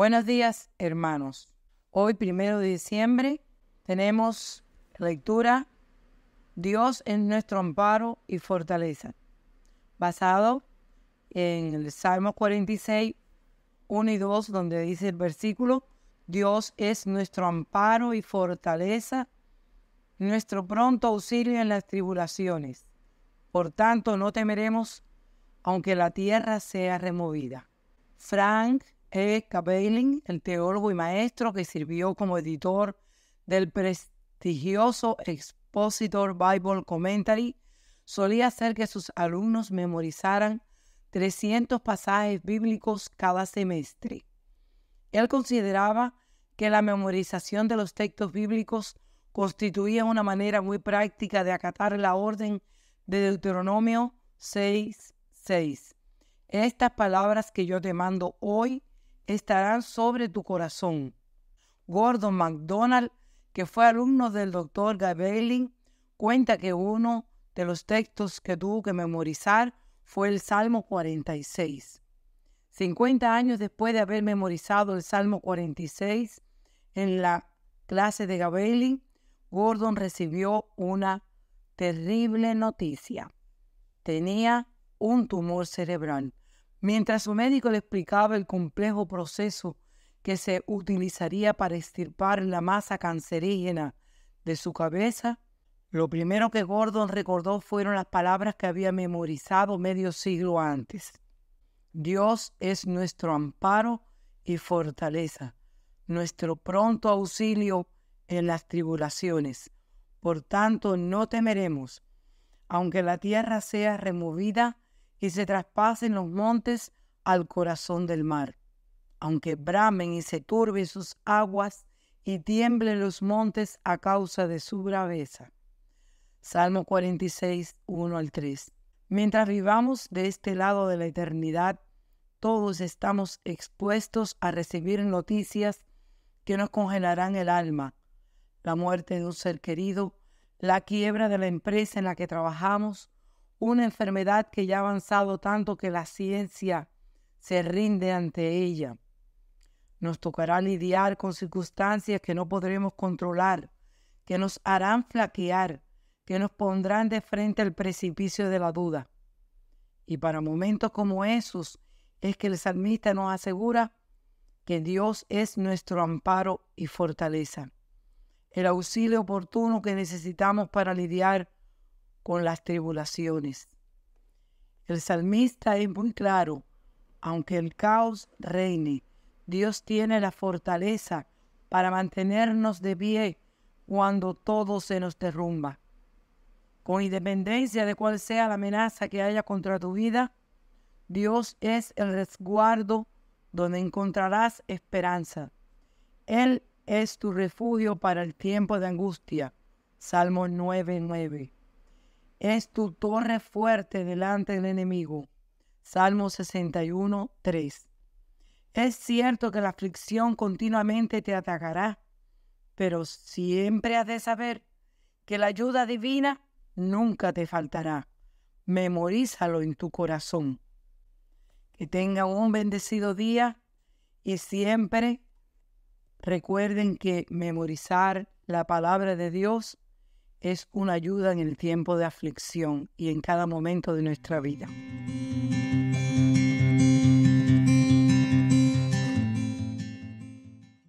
Buenos días, hermanos. Hoy, primero de diciembre, tenemos lectura Dios es nuestro amparo y fortaleza, basado en el Salmo 46, 1 y 2, donde dice el versículo, Dios es nuestro amparo y fortaleza, nuestro pronto auxilio en las tribulaciones. Por tanto, no temeremos aunque la tierra sea removida. Frank E. El teólogo y maestro que sirvió como editor del prestigioso Expositor Bible Commentary, solía hacer que sus alumnos memorizaran 300 pasajes bíblicos cada semestre. Él consideraba que la memorización de los textos bíblicos constituía una manera muy práctica de acatar la orden de Deuteronomio 6, 6. Estas palabras que yo te mando hoy estarán sobre tu corazón. Gordon MacDonald, que fue alumno del doctor Gabelin, cuenta que uno de los textos que tuvo que memorizar fue el Salmo 46. 50 años después de haber memorizado el Salmo 46 en la clase de Gabelin, Gordon recibió una terrible noticia. Tenía un tumor cerebral. Mientras su médico le explicaba el complejo proceso que se utilizaría para extirpar la masa cancerígena de su cabeza, lo primero que Gordon recordó fueron las palabras que había memorizado medio siglo antes. Dios es nuestro amparo y fortaleza, nuestro pronto auxilio en las tribulaciones. Por tanto, no temeremos, aunque la tierra sea removida y se traspasen los montes al corazón del mar, aunque bramen y se turben sus aguas y tiemblen los montes a causa de su braveza. Salmo 46, 1 al 3. Mientras vivamos de este lado de la eternidad, todos estamos expuestos a recibir noticias que nos congelarán el alma, la muerte de un ser querido, la quiebra de la empresa en la que trabajamos, una enfermedad que ya ha avanzado tanto que la ciencia se rinde ante ella. Nos tocará lidiar con circunstancias que no podremos controlar, que nos harán flaquear, que nos pondrán de frente al precipicio de la duda. Y para momentos como esos es que el salmista nos asegura que Dios es nuestro amparo y fortaleza, el auxilio oportuno que necesitamos para lidiar con las tribulaciones. El salmista es muy claro, aunque el caos reine, Dios tiene la fortaleza para mantenernos de pie cuando todo se nos derrumba. Con independencia de cuál sea la amenaza que haya contra tu vida, Dios es el resguardo donde encontrarás esperanza. Él es tu refugio para el tiempo de angustia. Salmo 9:9 es tu torre fuerte delante del enemigo. Salmo 61, 3. Es cierto que la aflicción continuamente te atacará, pero siempre has de saber que la ayuda divina nunca te faltará. Memorízalo en tu corazón. Que tengan un bendecido día y siempre recuerden que memorizar la palabra de Dios es una ayuda en el tiempo de aflicción y en cada momento de nuestra vida.